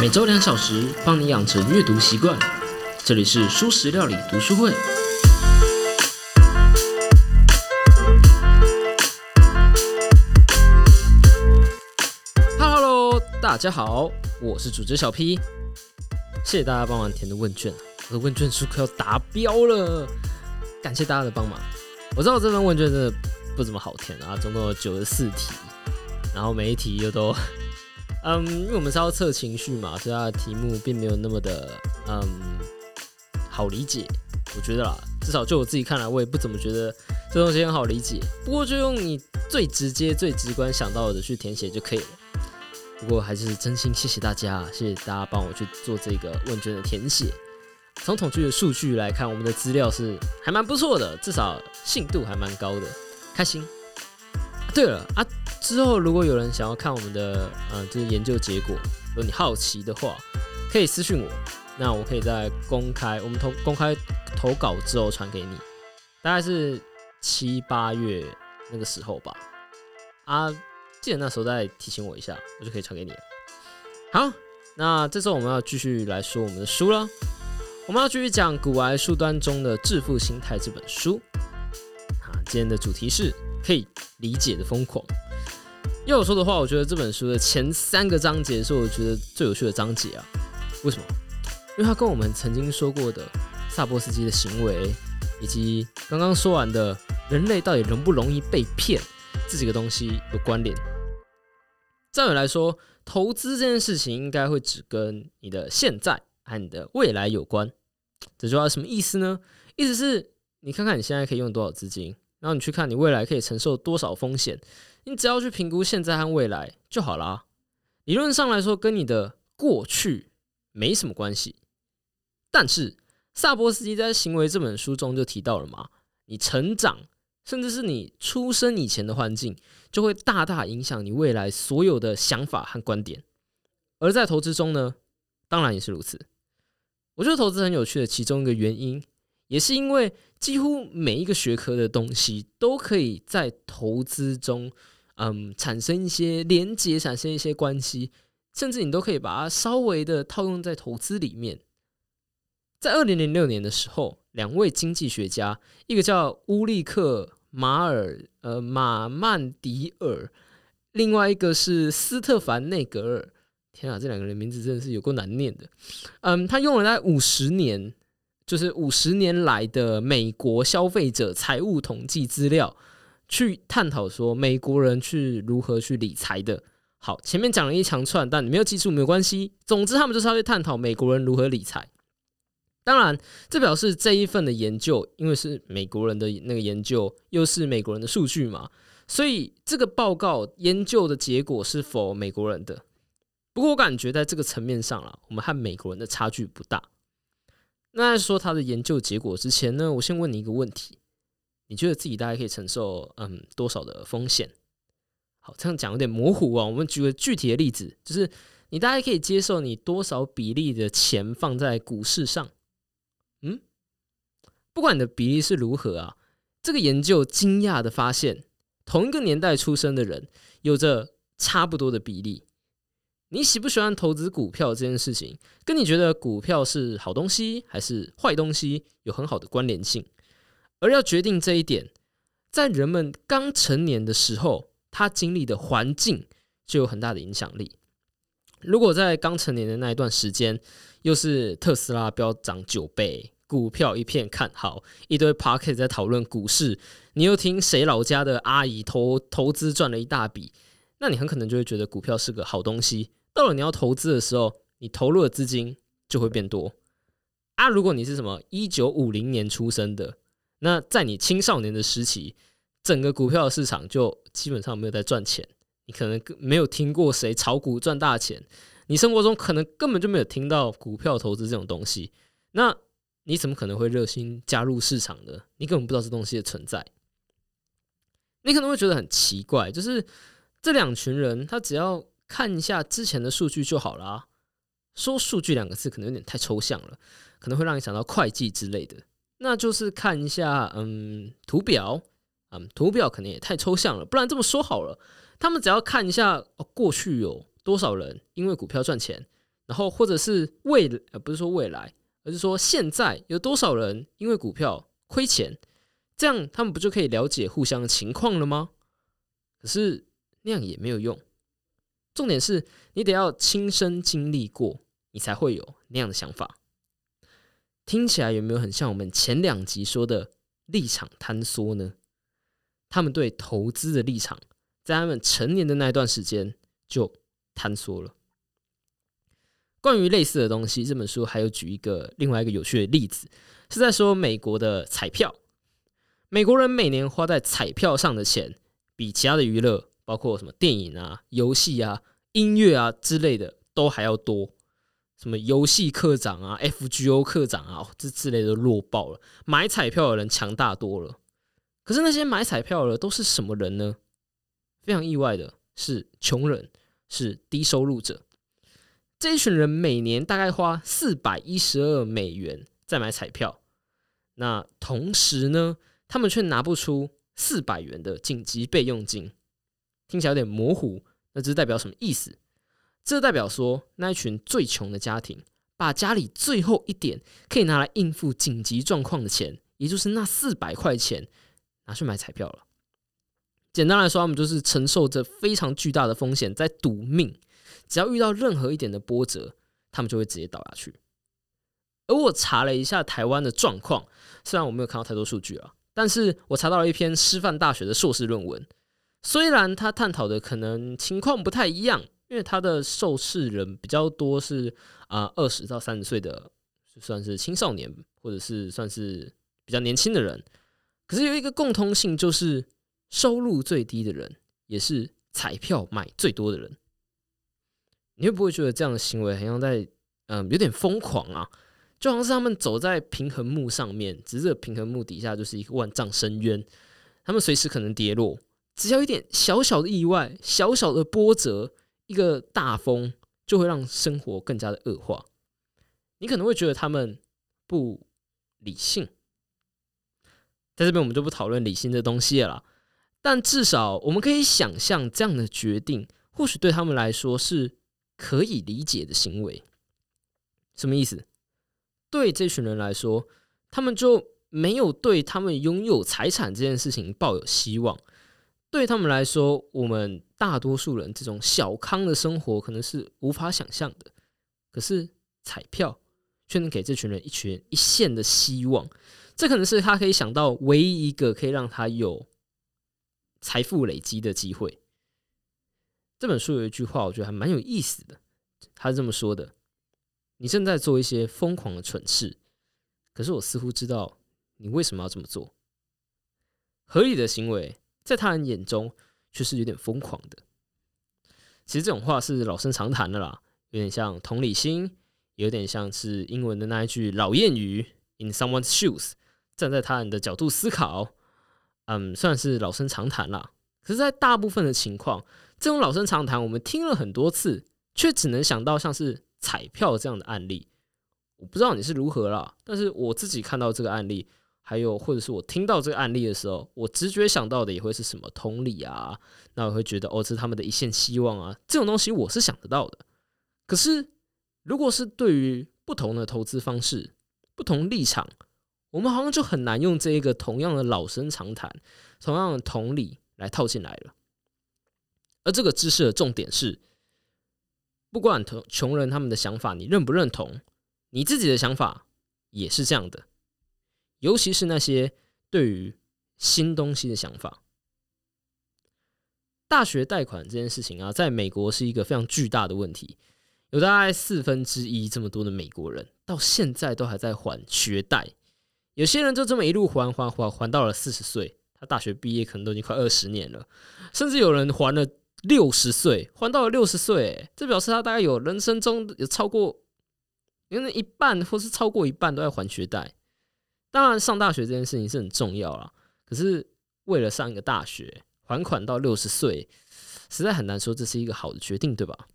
每周两小时，帮你养成阅读习惯。这里是舒食料理读书会。Hello，大家好，我是主角小 P。谢谢大家帮忙填的问卷，我的问卷数快要达标了，感谢大家的帮忙。我知道这份问卷真的不怎么好填啊，总共有九十四题，然后每一题又都，嗯，因为我们是要测情绪嘛，所以它的题目并没有那么的，嗯，好理解。我觉得啦，至少就我自己看来，我也不怎么觉得这东西很好理解。不过就用你最直接、最直观想到的去填写就可以了。不过还是真心谢谢大家，谢谢大家帮我去做这个问卷的填写。从统计的数据来看，我们的资料是还蛮不错的，至少信度还蛮高的，开心。对了啊，之后如果有人想要看我们的呃，就是研究结果，如果你好奇的话，可以私信我，那我可以在公开我们投公开投稿之后传给你，大概是七八月那个时候吧。啊，记得那时候再提醒我一下，我就可以传给你。好，那这周我们要继续来说我们的书了。我们要继续讲《古癌书端中的致富心态》这本书。啊，今天的主题是可以理解的疯狂。要我说的话，我觉得这本书的前三个章节是我觉得最有趣的章节啊。为什么？因为它跟我们曾经说过的萨波斯基的行为，以及刚刚说完的人类到底容不容易被骗这几个东西有关联。照理来说，投资这件事情应该会只跟你的现在和你的未来有关。这句话什么意思呢？意思是你看看你现在可以用多少资金，然后你去看你未来可以承受多少风险，你只要去评估现在和未来就好啦。理论上来说，跟你的过去没什么关系。但是萨波斯基在《行为》这本书中就提到了嘛，你成长，甚至是你出生以前的环境，就会大大影响你未来所有的想法和观点。而在投资中呢，当然也是如此。我觉得投资很有趣的其中一个原因，也是因为几乎每一个学科的东西都可以在投资中，嗯，产生一些连接，产生一些关系，甚至你都可以把它稍微的套用在投资里面。在二零零六年的时候，两位经济学家，一个叫乌利克马尔呃马曼迪尔，另外一个是斯特凡内格尔。天啊，这两个人名字真的是有够难念的。嗯，他用了大概五十年，就是五十年来的美国消费者财务统计资料，去探讨说美国人去如何去理财的。好，前面讲了一长串，但你没有记住没有关系。总之，他们就是要去探讨美国人如何理财。当然，这表示这一份的研究，因为是美国人的那个研究，又是美国人的数据嘛，所以这个报告研究的结果是否美国人的？不过我感觉在这个层面上了，我们和美国人的差距不大。那在说他的研究结果之前呢，我先问你一个问题：你觉得自己大概可以承受嗯多少的风险？好，这样讲有点模糊啊。我们举个具体的例子，就是你大概可以接受你多少比例的钱放在股市上？嗯，不管你的比例是如何啊，这个研究惊讶的发现，同一个年代出生的人有着差不多的比例。你喜不喜欢投资股票这件事情，跟你觉得股票是好东西还是坏东西有很好的关联性。而要决定这一点，在人们刚成年的时候，他经历的环境就有很大的影响力。如果在刚成年的那一段时间，又是特斯拉飙涨九倍，股票一片看好，一堆 p o c k e t 在讨论股市，你又听谁老家的阿姨投投资赚了一大笔，那你很可能就会觉得股票是个好东西。到了你要投资的时候，你投入的资金就会变多啊！如果你是什么一九五零年出生的，那在你青少年的时期，整个股票市场就基本上没有在赚钱，你可能没有听过谁炒股赚大钱，你生活中可能根本就没有听到股票投资这种东西，那你怎么可能会热心加入市场呢？你根本不知道这东西的存在，你可能会觉得很奇怪，就是这两群人，他只要。看一下之前的数据就好了。说数据两个字可能有点太抽象了，可能会让你想到会计之类的。那就是看一下，嗯，图表，嗯，图表可能也太抽象了。不然这么说好了，他们只要看一下，哦，过去有多少人因为股票赚钱，然后或者是未呃不是说未来，而是说现在有多少人因为股票亏钱，这样他们不就可以了解互相的情况了吗？可是那样也没有用。重点是你得要亲身经历过，你才会有那样的想法。听起来有没有很像我们前两集说的立场坍缩呢？他们对投资的立场，在他们成年的那一段时间就坍缩了。关于类似的东西，这本书还有举一个另外一个有趣的例子，是在说美国的彩票。美国人每年花在彩票上的钱，比其他的娱乐，包括什么电影啊、游戏啊、音乐啊之类的，都还要多。什么游戏课长啊、FGO 课长啊，这之类的弱爆了。买彩票的人强大多了。可是那些买彩票的都是什么人呢？非常意外的是，穷人，是低收入者。这一群人每年大概花四百一十二美元在买彩票，那同时呢，他们却拿不出四百元的紧急备用金。听起来有点模糊，那这代表什么意思？这代表说，那一群最穷的家庭，把家里最后一点可以拿来应付紧急状况的钱，也就是那四百块钱，拿去买彩票了。简单来说，他们就是承受着非常巨大的风险，在赌命。只要遇到任何一点的波折，他们就会直接倒下去。而我查了一下台湾的状况，虽然我没有看到太多数据啊，但是我查到了一篇师范大学的硕士论文。虽然他探讨的可能情况不太一样，因为他的受试人比较多是啊二十到三十岁的，算是青少年或者是算是比较年轻的人。可是有一个共通性，就是收入最低的人，也是彩票买最多的人。你会不会觉得这样的行为好像在嗯有点疯狂啊？就好像是他们走在平衡木上面，只是平衡木底下就是一个万丈深渊，他们随时可能跌落。只要一点小小的意外、小小的波折，一个大风就会让生活更加的恶化。你可能会觉得他们不理性，在这边我们就不讨论理性的东西了。但至少我们可以想象，这样的决定或许对他们来说是。可以理解的行为，什么意思？对这群人来说，他们就没有对他们拥有财产这件事情抱有希望。对他们来说，我们大多数人这种小康的生活可能是无法想象的。可是彩票却能给这群人一群一线的希望，这可能是他可以想到唯一一个可以让他有财富累积的机会。这本书有一句话，我觉得还蛮有意思的。他是这么说的：“你正在做一些疯狂的蠢事，可是我似乎知道你为什么要这么做。合理的行为，在他人眼中却是有点疯狂的。其实这种话是老生常谈的啦，有点像同理心，有点像是英文的那一句老谚语：‘In someone's shoes’，站在他人的角度思考。嗯，算是老生常谈啦。可是，在大部分的情况，这种老生常谈，我们听了很多次，却只能想到像是彩票这样的案例。我不知道你是如何啦，但是我自己看到这个案例，还有或者是我听到这个案例的时候，我直觉想到的也会是什么同理啊？那我会觉得哦，这是他们的一线希望啊，这种东西我是想得到的。可是，如果是对于不同的投资方式、不同立场，我们好像就很难用这一个同样的老生常谈、同样的同理来套进来了。而这个知识的重点是，不管穷穷人他们的想法你认不认同，你自己的想法也是这样的。尤其是那些对于新东西的想法，大学贷款这件事情啊，在美国是一个非常巨大的问题。有大概四分之一这么多的美国人，到现在都还在还学贷。有些人就这么一路还还还还到了四十岁，他大学毕业可能都已经快二十年了，甚至有人还了。六十岁还到了六十岁，这表示他大概有人生中有超过，因为一半或是超过一半都在还学贷。当然，上大学这件事情是很重要啦，可是为了上一个大学还款到六十岁，实在很难说这是一个好的决定，对吧？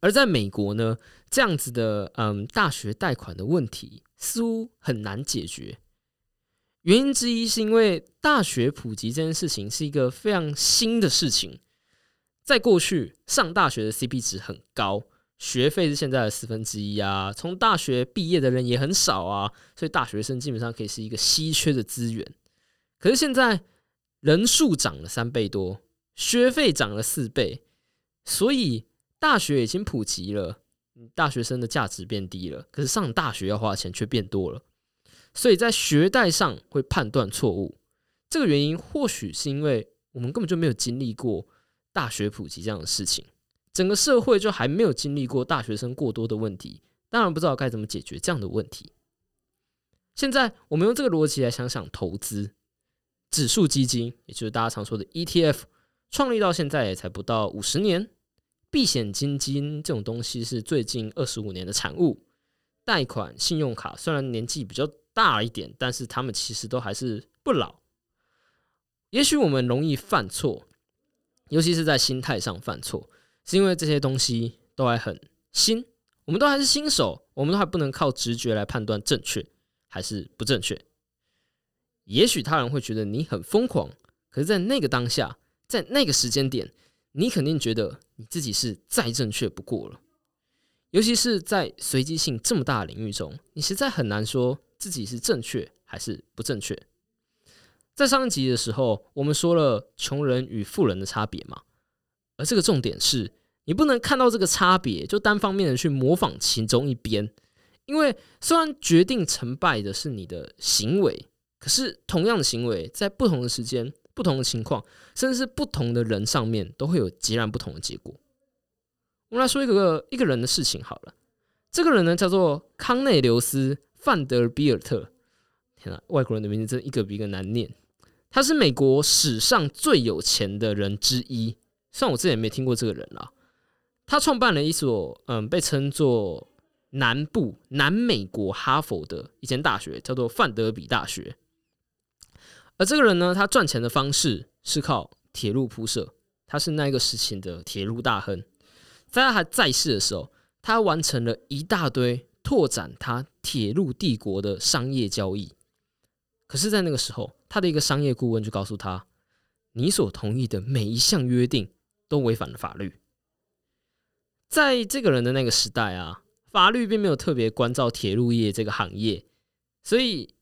而在美国呢，这样子的嗯大学贷款的问题似乎很难解决。原因之一是因为大学普及这件事情是一个非常新的事情。在过去，上大学的 CP 值很高，学费是现在的四分之一啊，从大学毕业的人也很少啊，所以大学生基本上可以是一个稀缺的资源。可是现在人数涨了三倍多，学费涨了四倍，所以大学已经普及了，大学生的价值变低了。可是上大学要花钱却变多了，所以在学贷上会判断错误。这个原因或许是因为我们根本就没有经历过大学普及这样的事情。整个社会就还没有经历过大学生过多的问题，当然不知道该怎么解决这样的问题。现在我们用这个逻辑来想想投资指数基金，也就是大家常说的 ETF，创立到现在也才不到五十年。避险基金这种东西是最近二十五年的产物。贷款、信用卡虽然年纪比较大一点，但是他们其实都还是不老。也许我们容易犯错，尤其是在心态上犯错。是因为这些东西都还很新，我们都还是新手，我们都还不能靠直觉来判断正确还是不正确。也许他人会觉得你很疯狂，可是，在那个当下，在那个时间点，你肯定觉得你自己是再正确不过了。尤其是在随机性这么大的领域中，你实在很难说自己是正确还是不正确。在上一集的时候，我们说了穷人与富人的差别嘛。而这个重点是，你不能看到这个差别就单方面的去模仿其中一边，因为虽然决定成败的是你的行为，可是同样的行为在不同的时间、不同的情况，甚至是不同的人上面，都会有截然不同的结果。我们来说一个一个人的事情好了，这个人呢叫做康内留斯·范德比尔特。天啊，外国人的名字真一个比一个难念。他是美国史上最有钱的人之一。像我之前没听过这个人啦，他创办了一所嗯，被称作南部南美国哈佛的一间大学，叫做范德比大学。而这个人呢，他赚钱的方式是靠铁路铺设，他是那个时期的铁路大亨。在他还在世的时候，他完成了一大堆拓展他铁路帝国的商业交易。可是，在那个时候，他的一个商业顾问就告诉他：“你所同意的每一项约定。”都违反了法律。在这个人的那个时代啊，法律并没有特别关照铁路业这个行业，所以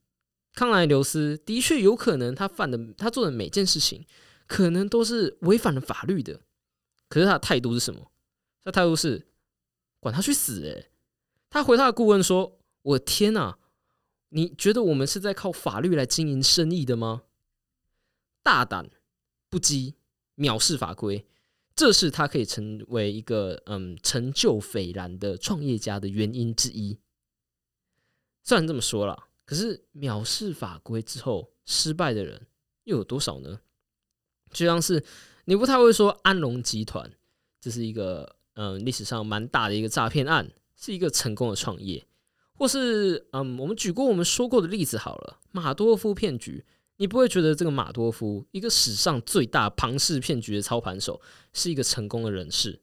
康莱留斯的确有可能他犯的他做的每件事情，可能都是违反了法律的。可是他的态度是什么？他态度是管他去死！诶，他回他的顾问说：“我天哪，你觉得我们是在靠法律来经营生意的吗？大胆不羁，藐视法规。”这是他可以成为一个嗯成就斐然的创业家的原因之一。虽然这么说了，可是藐视法规之后失败的人又有多少呢？就像是你不太会说安龙集团，这是一个嗯历史上蛮大的一个诈骗案，是一个成功的创业，或是嗯我们举过我们说过的例子好了，马多夫骗局。你不会觉得这个马多夫，一个史上最大庞氏骗局的操盘手，是一个成功的人士？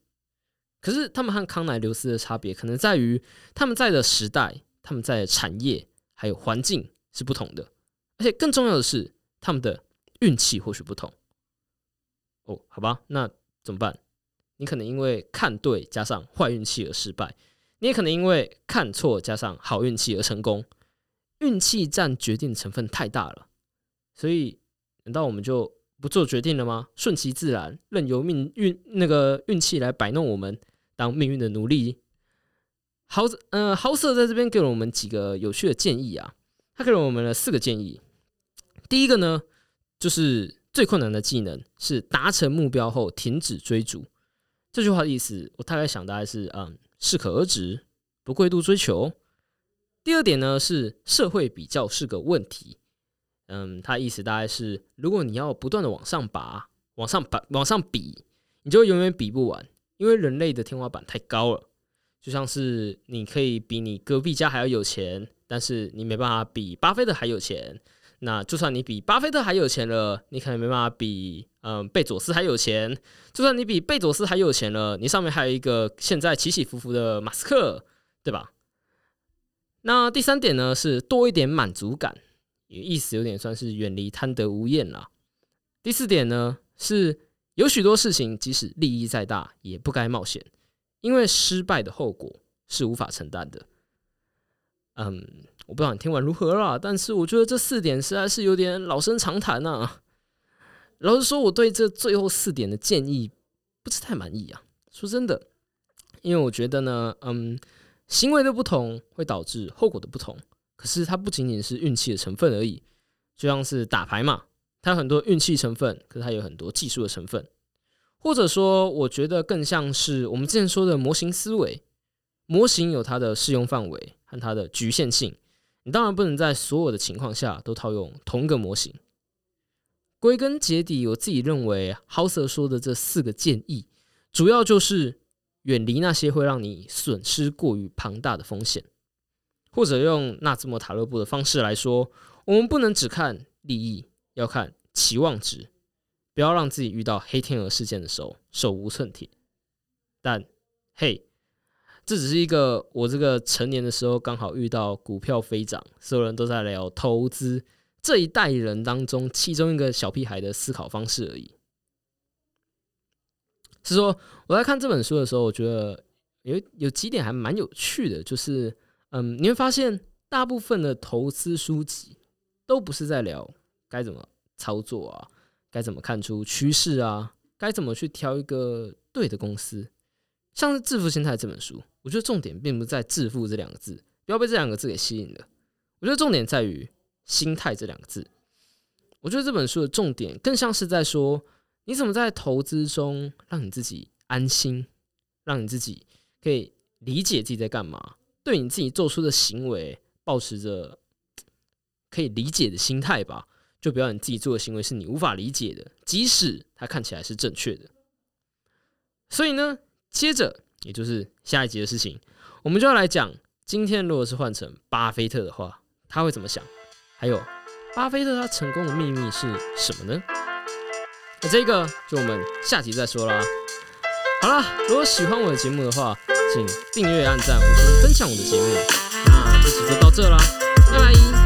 可是他们和康乃留斯的差别，可能在于他们在的时代、他们在的产业还有环境是不同的，而且更重要的是，他们的运气或许不同。哦，好吧，那怎么办？你可能因为看对加上坏运气而失败，你也可能因为看错加上好运气而成功。运气占决定成分太大了。所以，难道我们就不做决定了吗？顺其自然，任由命运那个运气来摆弄我们，当命运的奴隶？豪呃豪瑟在这边给了我们几个有趣的建议啊，他给了我们了四个建议。第一个呢，就是最困难的技能是达成目标后停止追逐。这句话的意思，我大概想大概是嗯适可而止，不过度追求。第二点呢，是社会比较是个问题。嗯，他意思大概是，如果你要不断的往上拔、往上拔、往上比，你就永远比不完，因为人类的天花板太高了。就像是你可以比你隔壁家还要有钱，但是你没办法比巴菲特还有钱。那就算你比巴菲特还有钱了，你可能没办法比嗯贝佐斯还有钱。就算你比贝佐斯还有钱了，你上面还有一个现在起起伏伏的马斯克，对吧？那第三点呢，是多一点满足感。意思有点算是远离贪得无厌啦。第四点呢，是有许多事情即使利益再大，也不该冒险，因为失败的后果是无法承担的。嗯，我不知道你听完如何啦，但是我觉得这四点实在是有点老生常谈呐。老实说，我对这最后四点的建议不是太满意啊。说真的，因为我觉得呢，嗯，行为的不同会导致后果的不同。可是它不仅仅是运气的成分而已，就像是打牌嘛，它有很多运气成分，可是它有很多技术的成分。或者说，我觉得更像是我们之前说的模型思维，模型有它的适用范围和它的局限性。你当然不能在所有的情况下都套用同一个模型。归根结底，我自己认为，Hauser 说的这四个建议，主要就是远离那些会让你损失过于庞大的风险，或者用纳兹莫塔勒布的方式来说，我们不能只看利益，要看期望值，不要让自己遇到黑天鹅事件的时候手无寸铁。但嘿，这只是一个我这个成年的时候刚好遇到股票飞涨，所有人都在聊投资。这一代人当中，其中一个小屁孩的思考方式而已。是说，我在看这本书的时候，我觉得有有几点还蛮有趣的，就是，嗯，你会发现，大部分的投资书籍都不是在聊该怎么操作啊，该怎么看出趋势啊，该怎么去挑一个对的公司。像是《致富心态》这本书，我觉得重点并不在“致富”这两个字，不要被这两个字给吸引了。我觉得重点在于。心态这两个字，我觉得这本书的重点更像是在说，你怎么在投资中让你自己安心，让你自己可以理解自己在干嘛，对你自己做出的行为保持着 可以理解的心态吧。就不要你自己做的行为是你无法理解的，即使它看起来是正确的。所以呢，接着也就是下一集的事情，我们就要来讲，今天如果是换成巴菲特的话，他会怎么想？还有，巴菲特他成功的秘密是什么呢？那这个就我们下集再说啦。好了，如果喜欢我的节目的话，请订阅、按赞、五分分享我的节目。那这期就到这啦，拜拜。